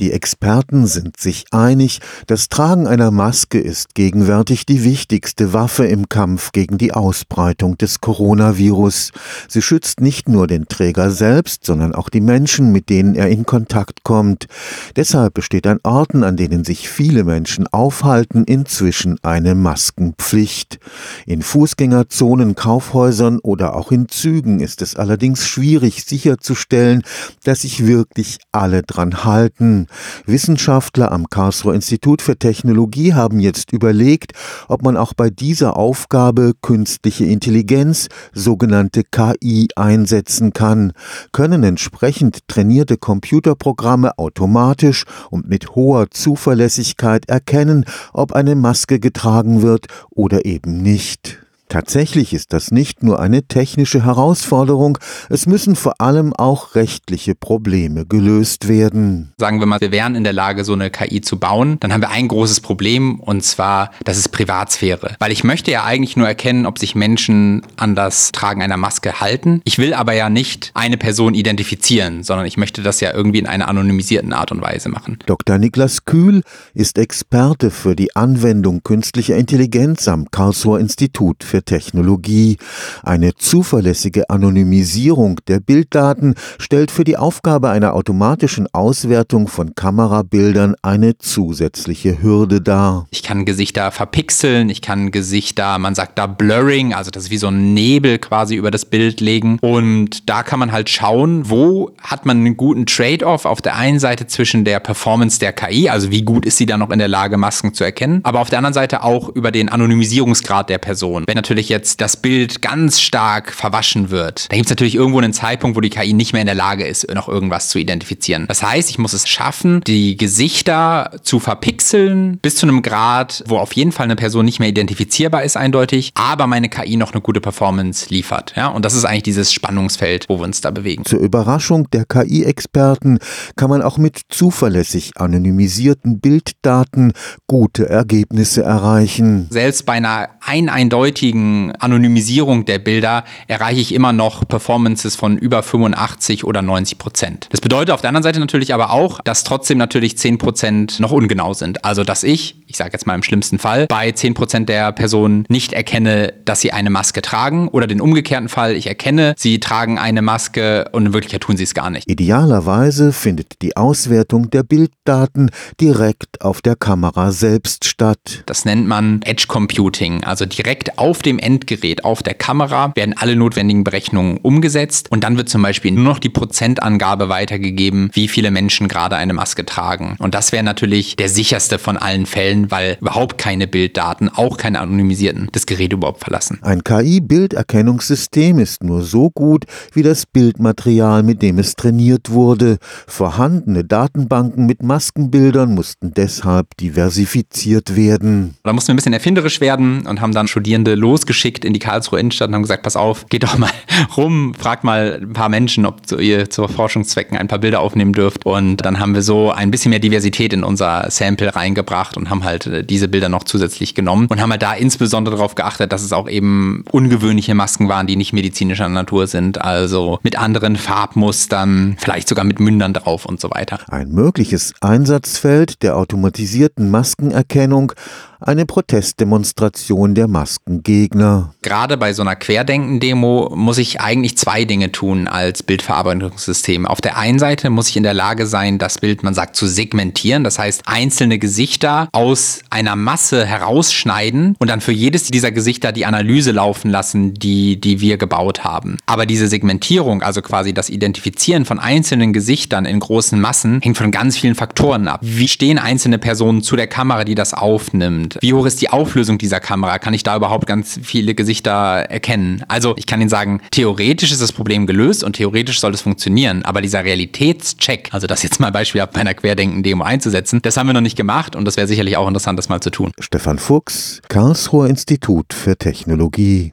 Die Experten sind sich einig, das Tragen einer Maske ist gegenwärtig die wichtigste Waffe im Kampf gegen die Ausbreitung des Coronavirus. Sie schützt nicht nur den Träger selbst, sondern auch die Menschen, mit denen er in Kontakt kommt. Deshalb besteht an Orten, an denen sich viele Menschen aufhalten, inzwischen eine Maskenpflicht. In Fußgängerzonen, Kaufhäusern oder auch in Zügen ist es allerdings schwierig sicherzustellen, dass sich wirklich alle dran halten. Wissenschaftler am Karlsruher Institut für Technologie haben jetzt überlegt, ob man auch bei dieser Aufgabe künstliche Intelligenz, sogenannte KI, einsetzen kann. Können entsprechend trainierte Computerprogramme automatisch und mit hoher Zuverlässigkeit erkennen, ob eine Maske getragen wird oder eben nicht. Tatsächlich ist das nicht nur eine technische Herausforderung, es müssen vor allem auch rechtliche Probleme gelöst werden. Sagen wir mal, wir wären in der Lage, so eine KI zu bauen, dann haben wir ein großes Problem und zwar, das ist Privatsphäre. Weil ich möchte ja eigentlich nur erkennen, ob sich Menschen an das Tragen einer Maske halten. Ich will aber ja nicht eine Person identifizieren, sondern ich möchte das ja irgendwie in einer anonymisierten Art und Weise machen. Dr. Niklas Kühl ist Experte für die Anwendung künstlicher Intelligenz am Karlsruher Institut für Technologie. Eine zuverlässige Anonymisierung der Bilddaten stellt für die Aufgabe einer automatischen Auswertung von Kamerabildern eine zusätzliche Hürde dar. Ich kann Gesichter verpixeln, ich kann Gesichter, man sagt da Blurring, also das ist wie so ein Nebel quasi über das Bild legen. Und da kann man halt schauen, wo hat man einen guten Trade-off auf der einen Seite zwischen der Performance der KI, also wie gut ist sie dann noch in der Lage, Masken zu erkennen, aber auf der anderen Seite auch über den Anonymisierungsgrad der Person. Wenn natürlich jetzt das Bild ganz stark verwaschen wird, dann gibt es natürlich irgendwo einen Zeitpunkt, wo die KI nicht mehr in der Lage ist, noch irgendwas zu identifizieren. Das heißt, ich muss es schaffen, die Gesichter zu verpixeln bis zu einem Grad, wo auf jeden Fall eine Person nicht mehr identifizierbar ist, eindeutig, aber meine KI noch eine gute Performance liefert. Ja? Und das ist eigentlich dieses Spannungsfeld, wo wir uns da bewegen. Zur Überraschung der KI-Experten kann man auch mit zuverlässig anonymisierten Bilddaten gute Ergebnisse erreichen. Selbst bei einer ein eindeutigen Anonymisierung der Bilder erreiche ich immer noch Performances von über 85 oder 90 Prozent. Das bedeutet auf der anderen Seite natürlich aber auch, dass trotzdem natürlich 10 Prozent noch ungenau sind. Also dass ich, ich sage jetzt mal im schlimmsten Fall, bei 10 Prozent der Personen nicht erkenne, dass sie eine Maske tragen oder den umgekehrten Fall, ich erkenne, sie tragen eine Maske und in Wirklichkeit tun sie es gar nicht. Idealerweise findet die Auswertung der Bilddaten direkt auf der Kamera selbst statt. Das nennt man Edge Computing, also direkt auf dem Endgerät, auf der Kamera werden alle notwendigen Berechnungen umgesetzt und dann wird zum Beispiel nur noch die Prozentangabe weitergegeben, wie viele Menschen gerade eine Maske tragen. Und das wäre natürlich der sicherste von allen Fällen, weil überhaupt keine Bilddaten, auch keine anonymisierten, das Gerät überhaupt verlassen. Ein KI-Bilderkennungssystem ist nur so gut wie das Bildmaterial, mit dem es trainiert wurde. Vorhandene Datenbanken mit Maskenbildern mussten deshalb diversifiziert werden. Da mussten wir ein bisschen erfinderisch werden und haben dann Studierende losgeschickt in die Karlsruhe Innenstadt und haben gesagt, pass auf, geht doch mal rum, fragt mal ein paar Menschen, ob ihr zur Forschungszwecken ein paar Bilder aufnehmen dürft. Und dann haben wir so ein bisschen mehr Diversität in unser Sample reingebracht und haben halt äh, diese Bilder noch zusätzlich genommen und haben halt da insbesondere darauf geachtet, dass es auch eben ungewöhnliche Masken waren, die nicht medizinischer Natur sind, also mit anderen Farbmustern, vielleicht sogar mit Mündern drauf und so weiter. Ein mögliches Einsatzfeld der automatisierten Maskenerkennung eine Protestdemonstration der Maskengegner. Gerade bei so einer Querdenken-Demo muss ich eigentlich zwei Dinge tun als Bildverarbeitungssystem. Auf der einen Seite muss ich in der Lage sein, das Bild, man sagt, zu segmentieren. Das heißt, einzelne Gesichter aus einer Masse herausschneiden und dann für jedes dieser Gesichter die Analyse laufen lassen, die, die wir gebaut haben. Aber diese Segmentierung, also quasi das Identifizieren von einzelnen Gesichtern in großen Massen, hängt von ganz vielen Faktoren ab. Wie stehen einzelne Personen zu der Kamera, die das aufnimmt? Wie hoch ist die Auflösung dieser Kamera? Kann ich da überhaupt ganz viele Gesichter erkennen? Also ich kann Ihnen sagen, theoretisch ist das Problem gelöst und theoretisch soll es funktionieren, aber dieser Realitätscheck, also das jetzt mal beispielhaft bei einer Querdenken-Demo einzusetzen, das haben wir noch nicht gemacht und das wäre sicherlich auch interessant, das mal zu tun. Stefan Fuchs, Karlsruher Institut für Technologie.